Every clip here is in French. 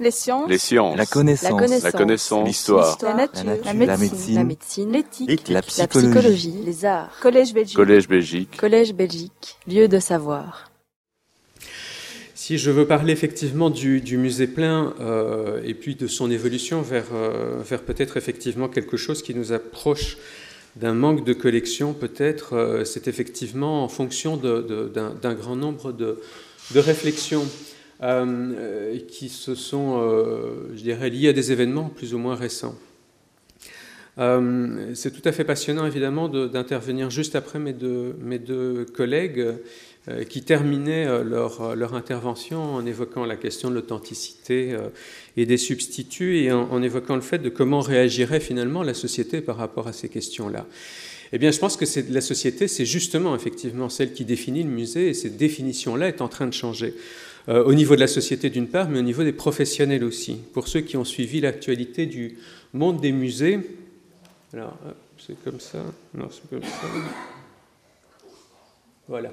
Les sciences. Les sciences. La connaissance. La. L'histoire. La nature. La nature. La La médecine. médecine. La médecine. L'éthique. La La psychologie. Les arts. Collège Belgique. Collège Belgique. Collège Belgique. Lieu de savoir. Si je veux parler effectivement du, du musée plein euh, et puis de son évolution vers, euh, vers peut-être effectivement quelque chose qui nous approche d'un manque de collection, peut-être, euh, c'est effectivement en fonction d'un d'un grand nombre de, de réflexions euh, euh, qui se sont, euh, je dirais, liées à des événements plus ou moins récents. C'est tout à fait passionnant, évidemment, de- d'intervenir juste après mes deux, mes deux collègues qui terminaient leur, leur intervention en évoquant la question de l'authenticité et des substituts et en, en évoquant le fait de comment réagirait finalement la société par rapport à ces questions-là. Eh bien, je pense que la société, c'est justement effectivement celle qui définit le musée et cette définition-là est en train de changer. Euh, au niveau de la société d'une part, mais au niveau des professionnels aussi. Pour ceux qui ont suivi l'actualité du monde des musées, alors, c'est comme ça, non, c'est comme ça. Voilà.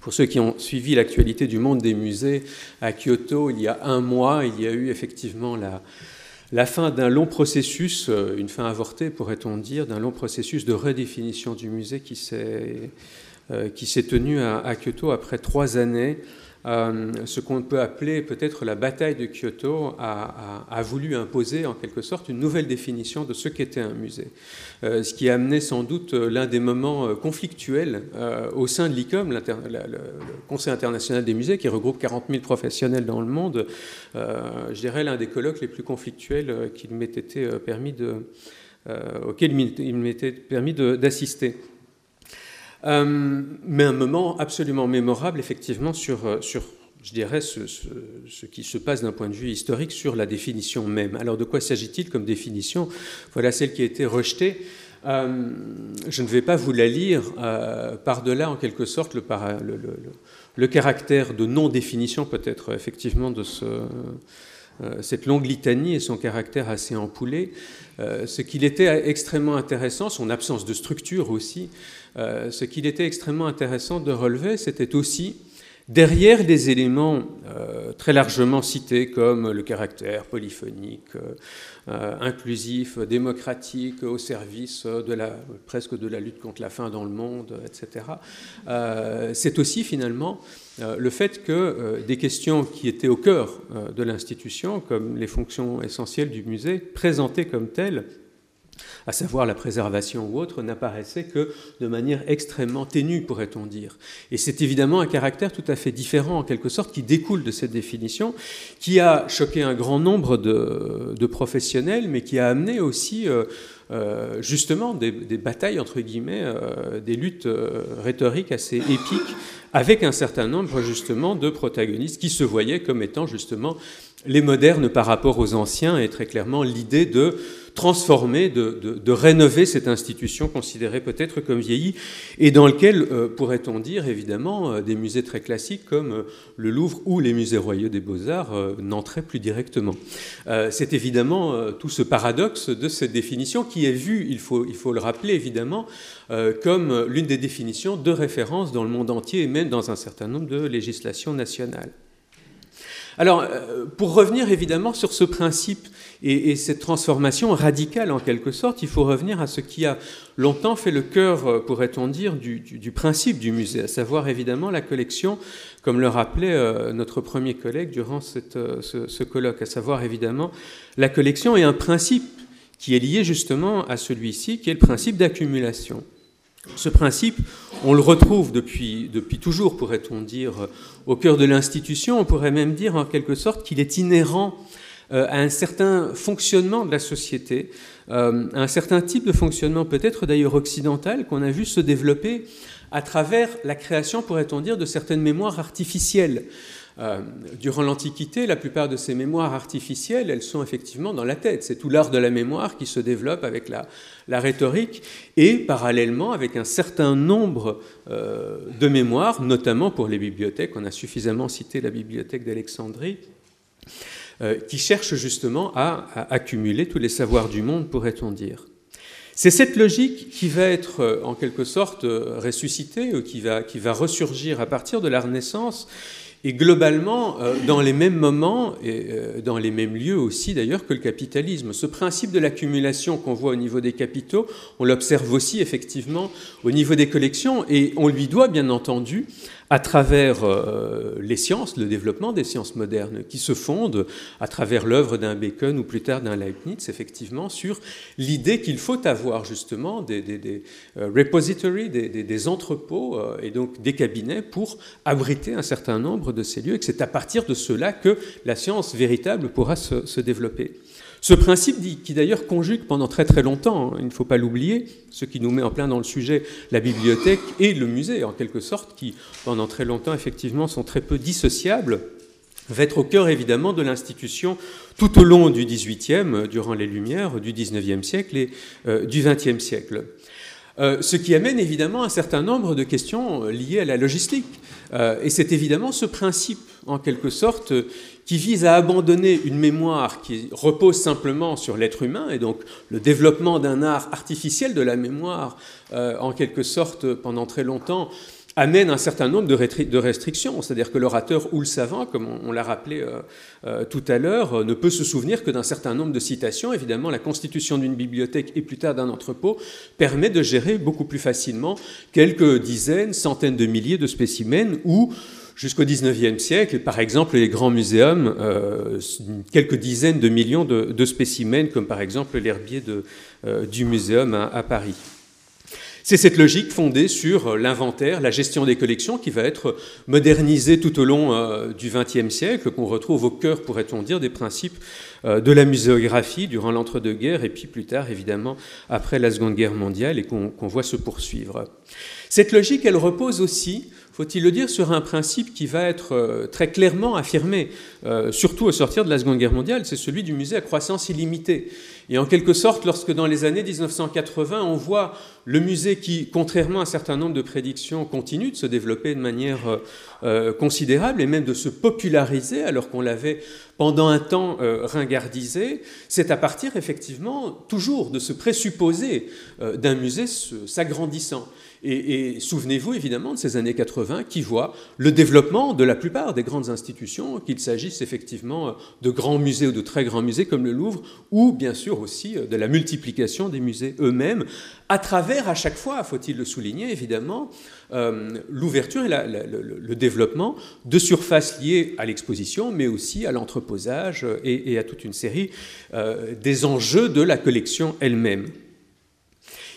Pour ceux qui ont suivi l'actualité du monde des musées à Kyoto, il y a un mois, il y a eu effectivement la, la fin d'un long processus, euh, une fin avortée pourrait-on dire, d'un long processus de redéfinition du musée qui s'est euh, qui s'est tenu à, à Kyoto après trois années. Euh, ce qu'on peut appeler peut-être la bataille de Kyoto a, voulu imposer en quelque sorte une nouvelle définition de ce qu'était un musée. Euh, ce qui a amené sans doute euh, l'un des moments conflictuels au sein de l'ICOM, le, Conseil international des musées, qui regroupe 40 000 professionnels dans le monde, je dirais l'un des colloques les plus conflictuels qu'il m'ait été permis de, il m'était permis d'assister. Euh, mais un moment absolument mémorable, effectivement, sur, euh, sur je dirais, ce, qui se passe d'un point de vue historique sur la définition même. Alors, de quoi s'agit-il comme définition? Voilà celle qui a été rejetée. Euh, je ne vais pas vous la lire. Par-delà, en quelque sorte, le, caractère de non-définition, peut-être, effectivement, de ce, cette longue litanie et son caractère assez empoulé. Euh, ce qu'il était extrêmement intéressant, son absence de structure aussi, euh, ce qu'il était extrêmement intéressant de relever, c'était aussi derrière des éléments euh, très largement cités comme le caractère polyphonique, euh, euh, inclusif, démocratique, au service de la, presque de la lutte contre la faim dans le monde, etc. Euh, c'est aussi finalement euh, le fait que euh, des questions qui étaient au cœur euh, de l'institution, comme les fonctions essentielles du musée, présentées comme telles, à savoir la préservation ou autre, n'apparaissait que de manière extrêmement ténue, pourrait-on dire. Et c'est évidemment un caractère tout à fait différent, en quelque sorte, qui découle de cette définition, qui a choqué un grand nombre de, professionnels, mais qui a amené aussi euh, euh, justement des, batailles, entre guillemets, euh, des luttes rhétoriques assez épiques, avec un certain nombre justement de protagonistes qui se voyaient comme étant justement les modernes par rapport aux anciens, et très clairement l'idée de transformer, de, de- de rénover cette institution considérée peut-être comme vieillie, et dans lequel, euh, pourrait-on dire, évidemment, euh, des musées très classiques comme euh, le Louvre ou les musées royaux des beaux-arts n'entraient plus directement. C'est évidemment tout ce paradoxe de cette définition qui est vue, il faut, il faut le rappeler évidemment, comme l'une des définitions de référence dans le monde entier et même dans un certain nombre de législations nationales. Alors, euh, pour revenir évidemment sur ce principe et, et cette transformation radicale en quelque sorte, il faut revenir à ce qui a longtemps fait le cœur, euh, pourrait-on dire, du, principe du musée, à savoir évidemment la collection, comme le rappelait euh, notre premier collègue durant ce, colloque, à savoir évidemment la collection est un principe qui est lié justement à celui-ci, qui est le principe d'accumulation. Ce principe, on le retrouve depuis, toujours, pourrait-on dire, au cœur de l'institution. On pourrait même dire en quelque sorte qu'il est inhérent euh, à un certain fonctionnement de la société, euh, à un certain type de fonctionnement peut-être d'ailleurs occidental qu'on a vu se développer à travers la création, pourrait-on dire, de certaines mémoires artificielles. Euh, durant l'Antiquité, la plupart de ces mémoires artificielles, elles sont effectivement dans la tête. C'est tout l'art de la mémoire qui se développe avec la, la rhétorique et parallèlement avec un certain nombre euh, de mémoires, notamment pour les bibliothèques. On a suffisamment cité la bibliothèque d'Alexandrie, euh, qui cherche justement à, accumuler tous les savoirs du monde, pourrait-on dire. C'est cette logique qui va être en quelque sorte ressuscitée, ou qui va, qui va ressurgir à partir de la Renaissance et globalement euh, dans les mêmes moments et euh, dans les mêmes lieux aussi d'ailleurs que le capitalisme. Ce principe de l'accumulation qu'on voit au niveau des capitaux, on l'observe aussi effectivement au niveau des collections et on lui doit bien entendu à travers euh, les sciences, le développement des sciences modernes, qui se fondent à travers l'œuvre d'un Bacon ou plus tard d'un Leibniz, effectivement, sur l'idée qu'il faut avoir justement des, des, repositories, des, entrepôts et donc des cabinets pour abriter un certain nombre de ces lieux et que c'est à partir de cela que la science véritable pourra se, développer. Ce principe qui d'ailleurs conjugue pendant très très longtemps, hein, il ne faut pas l'oublier, ce qui nous met en plein dans le sujet, la bibliothèque et le musée en quelque sorte, qui pendant très longtemps effectivement sont très peu dissociables, va être au cœur évidemment de l'institution tout au long du XVIIIe, durant les Lumières, du XIXe siècle et euh, du XXe siècle. Euh, ce qui amène évidemment un certain nombre de questions euh, liées à la logistique. Euh, et c'est évidemment ce principe, en quelque sorte, qui vise à abandonner une mémoire qui repose simplement sur l'être humain, et donc le développement d'un art artificiel de la mémoire, en quelque sorte, pendant très longtemps, amène un certain nombre de, restrictions. C'est-à-dire que l'orateur ou le savant, comme on, l'a rappelé euh, euh, tout à l'heure, euh, ne peut se souvenir que d'un certain nombre de citations. Évidemment, la constitution d'une bibliothèque et plus tard d'un entrepôt permet de gérer beaucoup plus facilement quelques dizaines, centaines de milliers de spécimens ou jusqu'au XIXe siècle, par exemple, les grands muséums, quelques dizaines de millions de, spécimens, comme par exemple l'herbier du muséum à Paris. C'est cette logique fondée sur euh, l'inventaire, la gestion des collections qui va être modernisée tout au long euh, du XXe siècle, qu'on retrouve au cœur, pourrait-on dire, des principes euh, de la muséographie durant l'entre-deux-guerres et puis plus tard, évidemment, après la Seconde Guerre mondiale et qu'on voit se poursuivre. Cette logique, elle repose aussi faut-il le dire, sur un principe qui va être euh, très clairement affirmé, euh, surtout au sortir de la Seconde Guerre mondiale, c'est celui du musée à croissance illimitée. Et en quelque sorte, lorsque dans les années 1980, on voit le musée qui, contrairement à un certain nombre de prédictions, continue de se développer de manière euh, considérable et même de se populariser alors qu'on l'avait pendant un temps ringardisé, c'est à partir effectivement toujours de se présupposer d'un musée s'agrandissant. Et, souvenez-vous évidemment de ces années 80 qui voient le développement de la plupart des grandes institutions, qu'il s'agisse effectivement de grands musées ou de très grands musées comme le Louvre, ou bien sûr aussi de la multiplication des musées eux-mêmes, à travers à chaque fois, faut-il le souligner évidemment, euh, l'ouverture et le, développement de surfaces liées à l'exposition, mais aussi à l'entreposage et, à toute une série euh, des enjeux de la collection elle-même.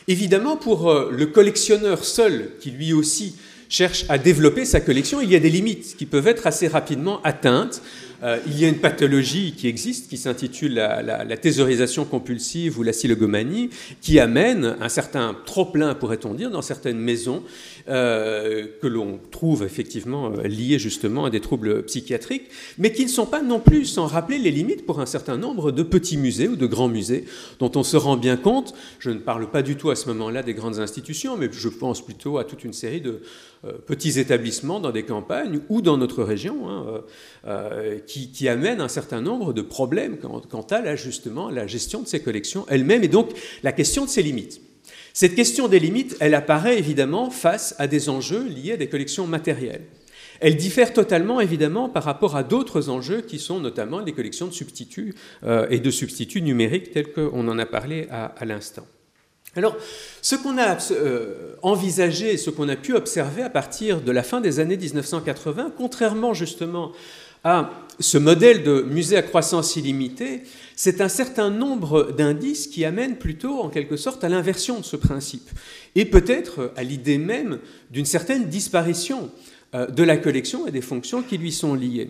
Évidemment, pour euh, le collectionneur seul, qui lui aussi cherche à développer sa collection, il y a des limites qui peuvent être assez rapidement atteintes. Euh, il y a une pathologie qui existe, qui s'intitule la, thésaurisation compulsive ou la silogomanie, qui amène un certain trop-plein, pourrait-on dire, dans certaines maisons, euh, que l'on trouve effectivement euh, liées justement à des troubles psychiatriques, mais qui ne sont pas non plus sans rappeler les limites pour un certain nombre de petits musées ou de grands musées, dont on se rend bien compte. Je ne parle pas du tout à ce moment-là des grandes institutions, mais je pense plutôt à toute une série de petits établissements dans des campagnes ou dans notre région, hein, qui, amène un certain nombre de problèmes quant, à la, justement la gestion de ces collections elles-mêmes et donc la question de ces limites. Cette question des limites, elle apparaît évidemment face à des enjeux liés à des collections matérielles. Elle diffère totalement, évidemment, par rapport à d'autres enjeux qui sont notamment les collections de substituts euh, et de substituts numériques tels qu'on en a parlé à, l'instant. Alors, ce qu'on a euh, envisagé, ce qu'on a pu observer à partir de la fin des années 1980, contrairement justement à ce modèle de musée à croissance illimitée, c'est un certain nombre d'indices qui amènent plutôt en quelque sorte à l'inversion de ce principe, et peut-être à l'idée même d'une certaine disparition euh, de la collection et des fonctions qui lui sont liées.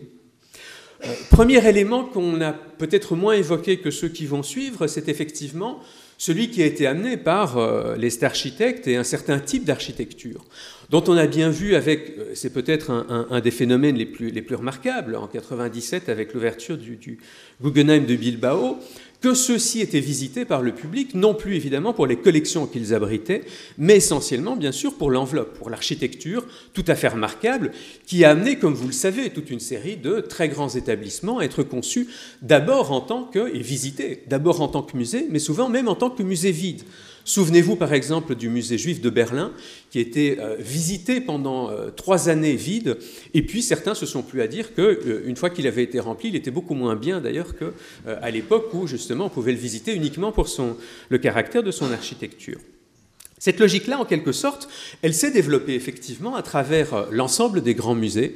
Euh, premier élément qu'on a peut-être moins évoqué que ceux qui vont suivre, c'est effectivement celui qui a été amené par euh, les architectes et un certain type d'architecture, dont on a bien vu avec, euh, c'est peut-être un, des phénomènes les plus, les plus remarquables, en 97 avec l'ouverture du, du Guggenheim de Bilbao, que ceux-ci étaient visités par le public, non plus évidemment pour les collections qu'ils abritaient, mais essentiellement bien sûr pour l'enveloppe, pour l'architecture tout à fait remarquable, qui a amené, comme vous le savez, toute une série de très grands établissements à être conçus d'abord en tant que, et visités d'abord en tant que musée, mais souvent même en tant que musée vide. Souvenez-vous par exemple du musée juif de Berlin, qui était euh, visité pendant euh, trois années vide, et puis certains se sont plus à dire qu'une euh, fois qu'il avait été rempli, il était beaucoup moins bien d'ailleurs qu'à l'époque où justement on pouvait le visiter uniquement pour son, le caractère de son architecture. Cette logique-là, en quelque sorte, elle s'est développée effectivement à travers l'ensemble des grands musées,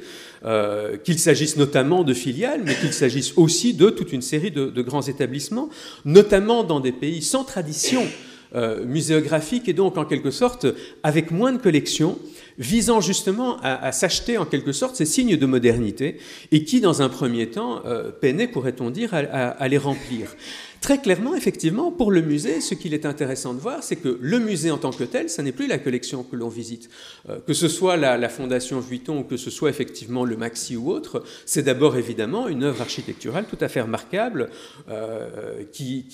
qu'il s'agisse notamment de filiales, mais qu'il s'agisse aussi de toute une série de, grands établissements, notamment dans des pays sans tradition euh, muséographique et donc en quelque sorte avec moins de collections, visant justement à, s'acheter en quelque sorte ces signes de modernité et qui, dans un premier temps, euh, peinaient, pourrait-on dire, à les remplir. Très clairement, effectivement, pour le musée, ce qu'il est intéressant de voir, c'est que le musée en tant que tel, ce n'est plus la collection que l'on visite. Euh, que ce soit la, Fondation Vuitton ou que ce soit effectivement le Maxi ou autre, c'est d'abord évidemment une œuvre architecturale tout à fait remarquable euh, qui,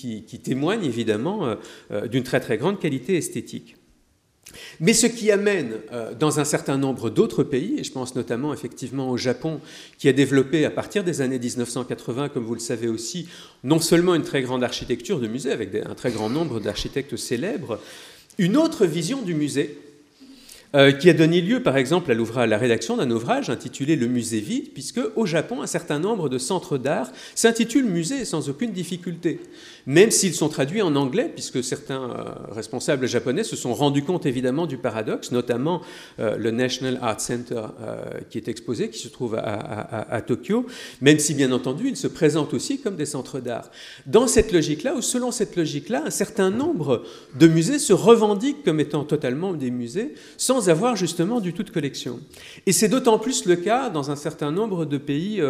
témoigne évidemment euh, d'une très très grande qualité esthétique. Mais ce qui amène euh, dans un certain nombre d'autres pays, et je pense notamment effectivement au Japon, qui a développé à partir des années 1980, comme vous le savez aussi, non seulement une très grande architecture de musée, avec un très grand nombre d'architectes célèbres, une autre vision du musée, euh, qui a donné lieu, par exemple, à, la rédaction d'un ouvrage intitulé Le musée vide, puisque au Japon, un certain nombre de centres d'art s'intitulent musée sans aucune difficulté même s'ils sont traduits en anglais, puisque certains euh, responsables japonais se sont rendus compte évidemment du paradoxe, notamment euh, le National Art Center qui est exposé, qui se trouve à, Tokyo, même si bien entendu ils se présentent aussi comme des centres d'art. Dans cette logique-là, ou selon cette logique-là, un certain nombre de musées se revendiquent comme étant totalement des musées, sans avoir justement du tout de collection. Et c'est d'autant plus le cas dans un certain nombre de pays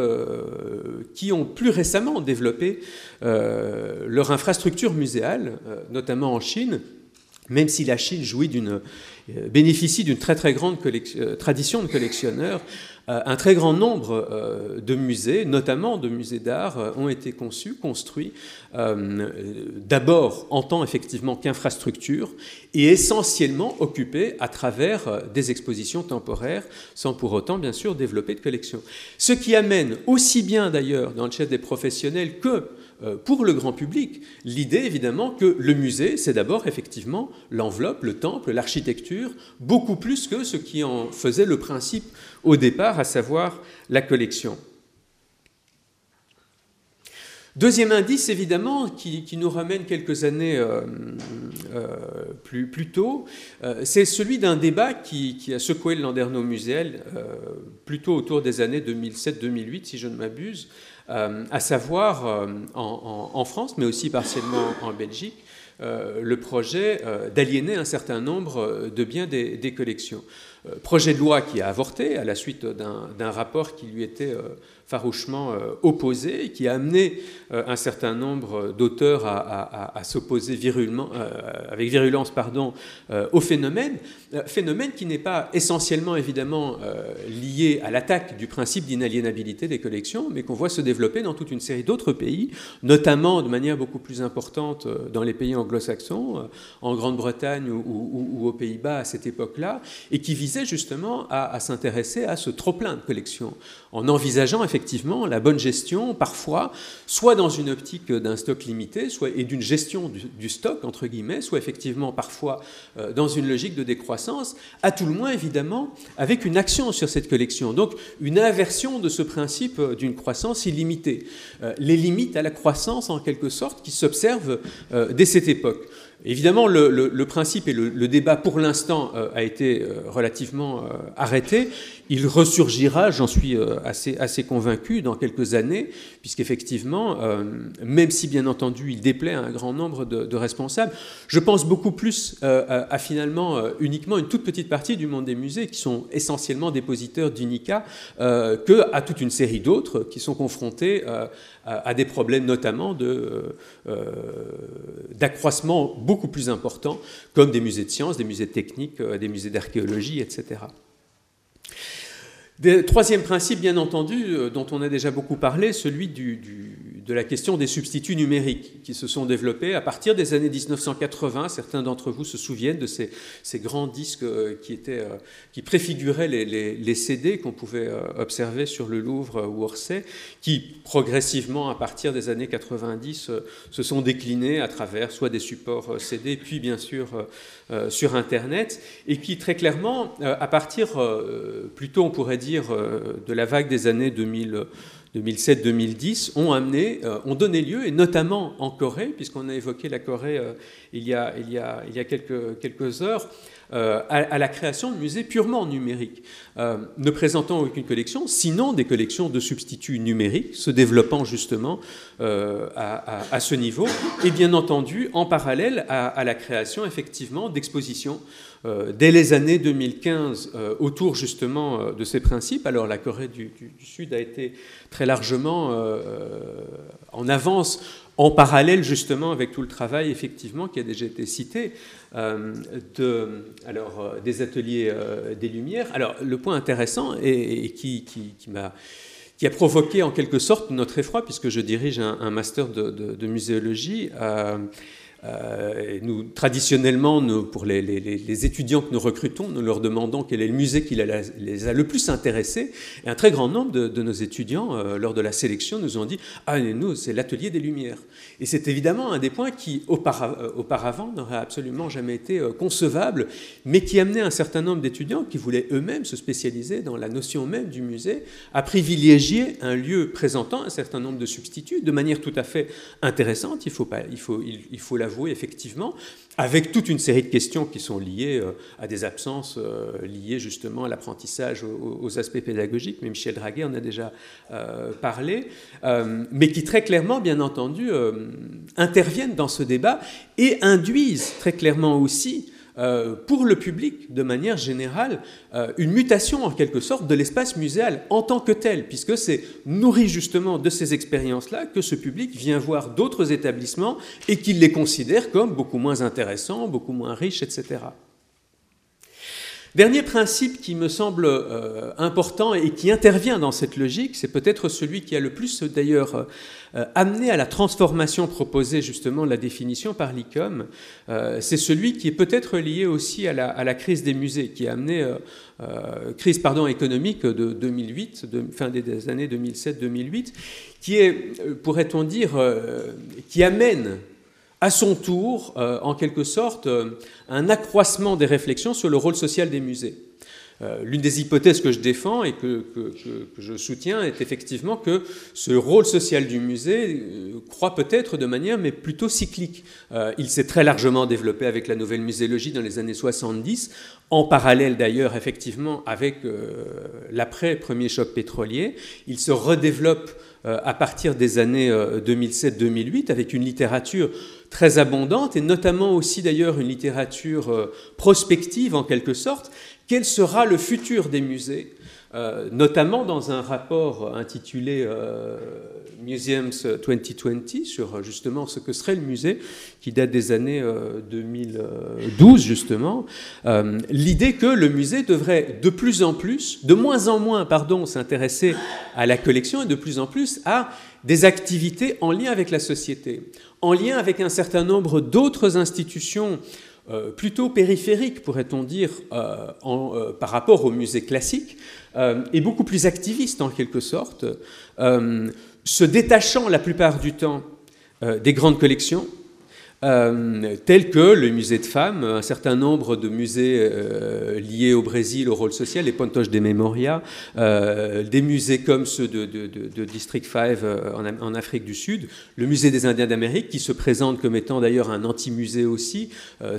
qui ont plus récemment développé leur leur infrastructure muséale, euh, notamment en Chine, même si la Chine jouit d'une, euh, bénéficie d'une très très grande euh, tradition de collectionneurs, un très grand nombre de musées, notamment de musées d'art, ont été conçus, construits, d'abord en tant effectivement qu'infrastructure et essentiellement occupés à travers des expositions temporaires, sans pour autant bien sûr développer de collections. Ce qui amène aussi bien d'ailleurs dans le chef des professionnels que euh, pour le grand public l'idée évidemment que le musée, c'est d'abord effectivement l'enveloppe, le temple, l'architecture, beaucoup plus que ce qui en faisait le principe au départ, à savoir la collection. Deuxième indice, évidemment, qui, nous ramène quelques années euh, euh, plus, tôt, c'est celui d'un débat qui, a secoué le Landerneau muséal plutôt autour des années 2007-2008, si je ne m'abuse, euh, à savoir euh, en, France, mais aussi partiellement en Belgique, euh, le projet d'aliéner un certain nombre de biens des, collections. Projet de loi qui a avorté à la suite d'un rapport qui lui était farouchement euh, opposé, qui a amené euh, un certain nombre d'auteurs à, s'opposer euh, avec virulence pardon, au phénomène, phénomène qui n'est pas essentiellement évidemment lié à l'attaque du principe d'inaliénabilité des collections, mais qu'on voit se développer dans toute une série d'autres pays, notamment de manière beaucoup plus importante dans les pays anglo-saxons, en Grande-Bretagne ou, aux Pays-Bas à cette époque-là, et qui justement à, s'intéresser à ce trop-plein de collections, en envisageant effectivement effectivement la bonne gestion, parfois, soit dans une optique d'un stock limité, soit et d'une gestion du, stock, entre guillemets, soit effectivement parfois euh, dans une logique de décroissance, à tout le moins évidemment avec une action sur cette collection. Donc une inversion de ce principe euh, d'une croissance illimitée. Euh, les limites à la croissance en quelque sorte qui s'observent dès cette époque. Évidemment, le, principe et le, débat pour l'instant a été relativement arrêté. Il ressurgira, j'en suis euh, assez, convaincu, dans quelques années, puisqu'effectivement, euh, même si bien entendu il déplaît à un grand nombre de, responsables, je pense beaucoup plus euh, à, finalement uniquement une toute petite partie du monde des musées qui sont essentiellement dépositeurs d'UNICA que à toute une série d'autres qui sont confrontés à, des problèmes notamment d'accroissement beaucoup plus important, comme des musées de sciences, des musées techniques, des musées d'archéologie, etc troisième principe, bien entendu, euh, dont on a déjà beaucoup parlé, celui du, de la question des substituts numériques qui se sont développés à partir des années 1980. Certains d'entre vous se souviennent de ces, grands disques qui, étaient, qui préfiguraient les, les CD qu'on pouvait observer sur le Louvre ou Orsay, qui progressivement, à partir des années 90, se sont déclinés à travers soit des supports CD, puis bien sûr sur Internet, et qui très clairement, à partir plutôt on pourrait dire de la vague des années 2000, 2007-2010 ont amené, euh, ont donné lieu, et notamment en Corée, puisqu'on a évoqué la Corée euh, il, y a, quelques, heures, euh, à, la création de musées purement numériques, ne présentant aucune collection, sinon des collections de substituts numériques, se développant justement à, à, ce niveau, et bien entendu en parallèle à, la création effectivement d'expositions dès les années 2015 euh, autour justement euh, de ces principes. Alors la Corée du, Sud a été très largement en avance en parallèle justement avec tout le travail effectivement qui a déjà été cité alors, des ateliers des Lumières. Alors le point intéressant et, qui, a provoqué en quelque sorte notre effroi, puisque je dirige un, master de, muséologie, euh, nous, traditionnellement, pour les, étudiants que nous recrutons, nous leur demandons quel est le musée qui les a le plus intéressés. Et un très grand nombre de, nos étudiants, euh, lors de la sélection, nous ont dit Ah, nous, c'est l'atelier des Lumières. Et c'est évidemment un des points qui, euh, auparavant, n'aurait absolument jamais été concevable, mais qui amenait un certain nombre d'étudiants qui voulaient eux-mêmes se spécialiser dans la notion même du musée, à privilégier un lieu présentant un certain nombre de substituts de manière tout à fait intéressante. Il faut, pas, il faut, il faut effectivement, avec toute une série de questions qui sont liées euh, à des absences euh, liées justement à l'apprentissage, aux, aspects pédagogiques, mais Michel Draguet en a déjà euh, parlé, mais qui très clairement, bien entendu, interviennent dans ce débat et induisent très clairement aussi euh, pour le public, de manière générale, euh, une mutation en quelque sorte de l'espace muséal en tant que tel, puisque c'est nourri justement de ces expériences-là que ce public vient voir d'autres établissements et qu'il les considère comme beaucoup moins intéressants, beaucoup moins riches, etc. Dernier principe qui me semble euh, important et qui intervient dans cette logique, c'est peut-être celui qui a le plus d'ailleurs euh, amené à la transformation proposée justement de la définition par l'ICOM. Euh, c'est celui qui est peut-être lié aussi à la, crise des musées, qui a amené crise pardon, économique de 2008, de, fin des années 2007-2008, qui est, pourrait-on dire, qui amène à son tour, euh, en quelque sorte, euh, un accroissement des réflexions sur le rôle social des musées. Euh, l'une des hypothèses que je défends et que, je soutiens est effectivement que ce rôle social du musée croît peut-être de manière, mais plutôt cyclique. il s'est très largement développé avec la nouvelle muséologie dans les années 70, en parallèle d'ailleurs effectivement avec l'après-premier choc pétrolier. Il se redéveloppe à partir des années 2007-2008 avec une littérature très abondante, et notamment aussi d'ailleurs une littérature euh, prospective en quelque sorte. Quel sera le futur des musées euh, notamment dans un rapport intitulé euh, Museums 2020 sur justement ce que serait le musée, qui date des années 2012 justement, l'idée que le musée devrait de plus en plus, de moins en moins, pardon, s'intéresser à la collection et de plus en plus à des activités en lien avec la société, en lien avec un certain nombre d'autres institutions euh, plutôt périphériques, pourrait-on dire, euh, euh, par rapport au musée classique, et beaucoup plus activistes en quelque sorte, se détachant la plupart du temps des grandes collections, euh, tels que le musée de femmes, un certain nombre de musées euh, liés au Brésil, au rôle social, les Pontos de Memoria, euh, des musées comme ceux de, District 5 en, Afrique du Sud, le musée des Indiens d'Amérique, qui se présente comme étant d'ailleurs un anti-musée aussi,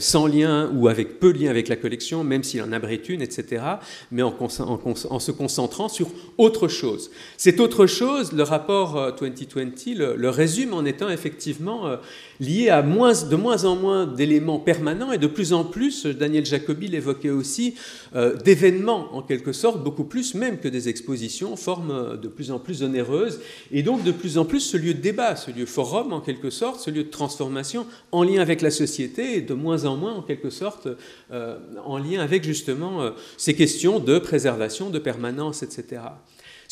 sans lien ou avec peu de lien avec la collection, même s'il en abrite une, etc., mais en, se concentrant sur autre chose. Cette autre chose, le rapport 2020 le, le résume en étant effectivement lié à de moins en moins d'éléments permanents et de plus en plus, Daniel Jacobi l'évoquait aussi, euh, d'événements en quelque sorte, beaucoup plus même que des expositions, forme de plus en plus onéreuse, et donc de plus en plus ce lieu de débat, ce lieu forum en quelque sorte, ce lieu de transformation en lien avec la société et de moins en moins en quelque sorte euh, en lien avec justement euh, ces questions de préservation, de permanence, etc.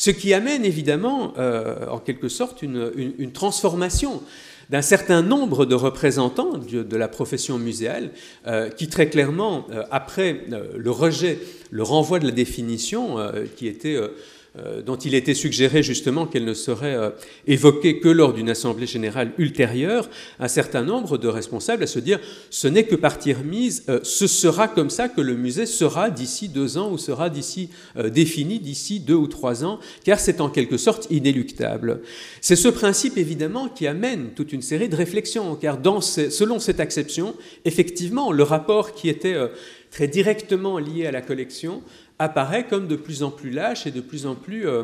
Ce qui amène évidemment, euh, en quelque sorte, une, transformation d'un certain nombre de représentants de, la profession muséale euh, qui très clairement, euh, après le rejet, le renvoi de la définition qui était euh, dont il était suggéré justement qu'elle ne serait euh, évoquée que lors d'une assemblée générale ultérieure, un certain nombre de responsables à se dire ce n'est que partie remise, euh, ce sera comme ça que le musée sera d'ici deux ans ou sera d'ici défini d'ici deux ou trois ans, car c'est en quelque sorte inéluctable. C'est ce principe évidemment qui amène toute une série de réflexions, car selon cette acception, effectivement, le rapport qui était très directement lié à la collection apparaît comme de plus en plus lâche et de plus en plus, euh,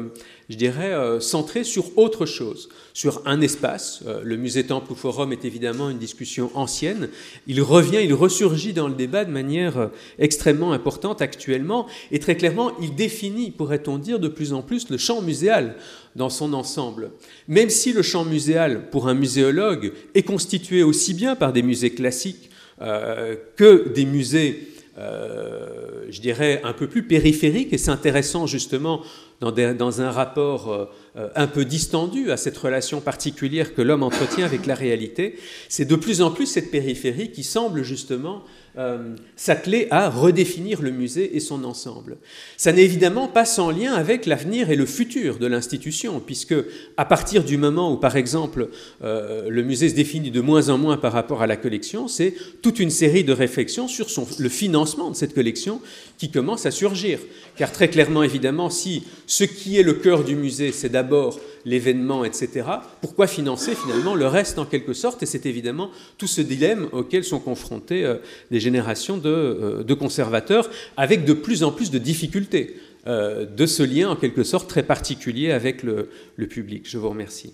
je dirais, euh, centré sur autre chose, sur un espace. Euh, le musée Temple ou Forum est évidemment une discussion ancienne. Il revient, il ressurgit dans le débat de manière extrêmement importante actuellement, et très clairement, il définit, pourrait-on dire, de plus en plus le champ muséal dans son ensemble. Même si le champ muséal, pour un muséologue, est constitué aussi bien par des musées classiques que des musées euh, je dirais, un peu plus périphérique et s'intéressant justement dans, dans, un rapport euh, euh, un peu distendu à cette relation particulière que l'homme entretient avec la réalité, c'est de plus en plus cette périphérie qui semble justement euh, s'atteler à redéfinir le musée et son ensemble. Ça n'est évidemment pas sans lien avec l'avenir et le futur de l'institution, puisque à partir du moment où, par exemple, euh, le musée se définit de moins en moins par rapport à la collection, c'est toute une série de réflexions sur le financement de cette collection qui commence à surgir. Car très clairement, évidemment, si ce qui est le cœur du musée, c'est d'abord l'événement, etc., pourquoi financer finalement le reste en quelque sorte? Et c'est évidemment tout ce dilemme auquel sont confrontés euh, des générations euh, de, conservateurs, avec de plus en plus de difficultés euh, de ce lien en quelque sorte très particulier avec le public. Je vous remercie.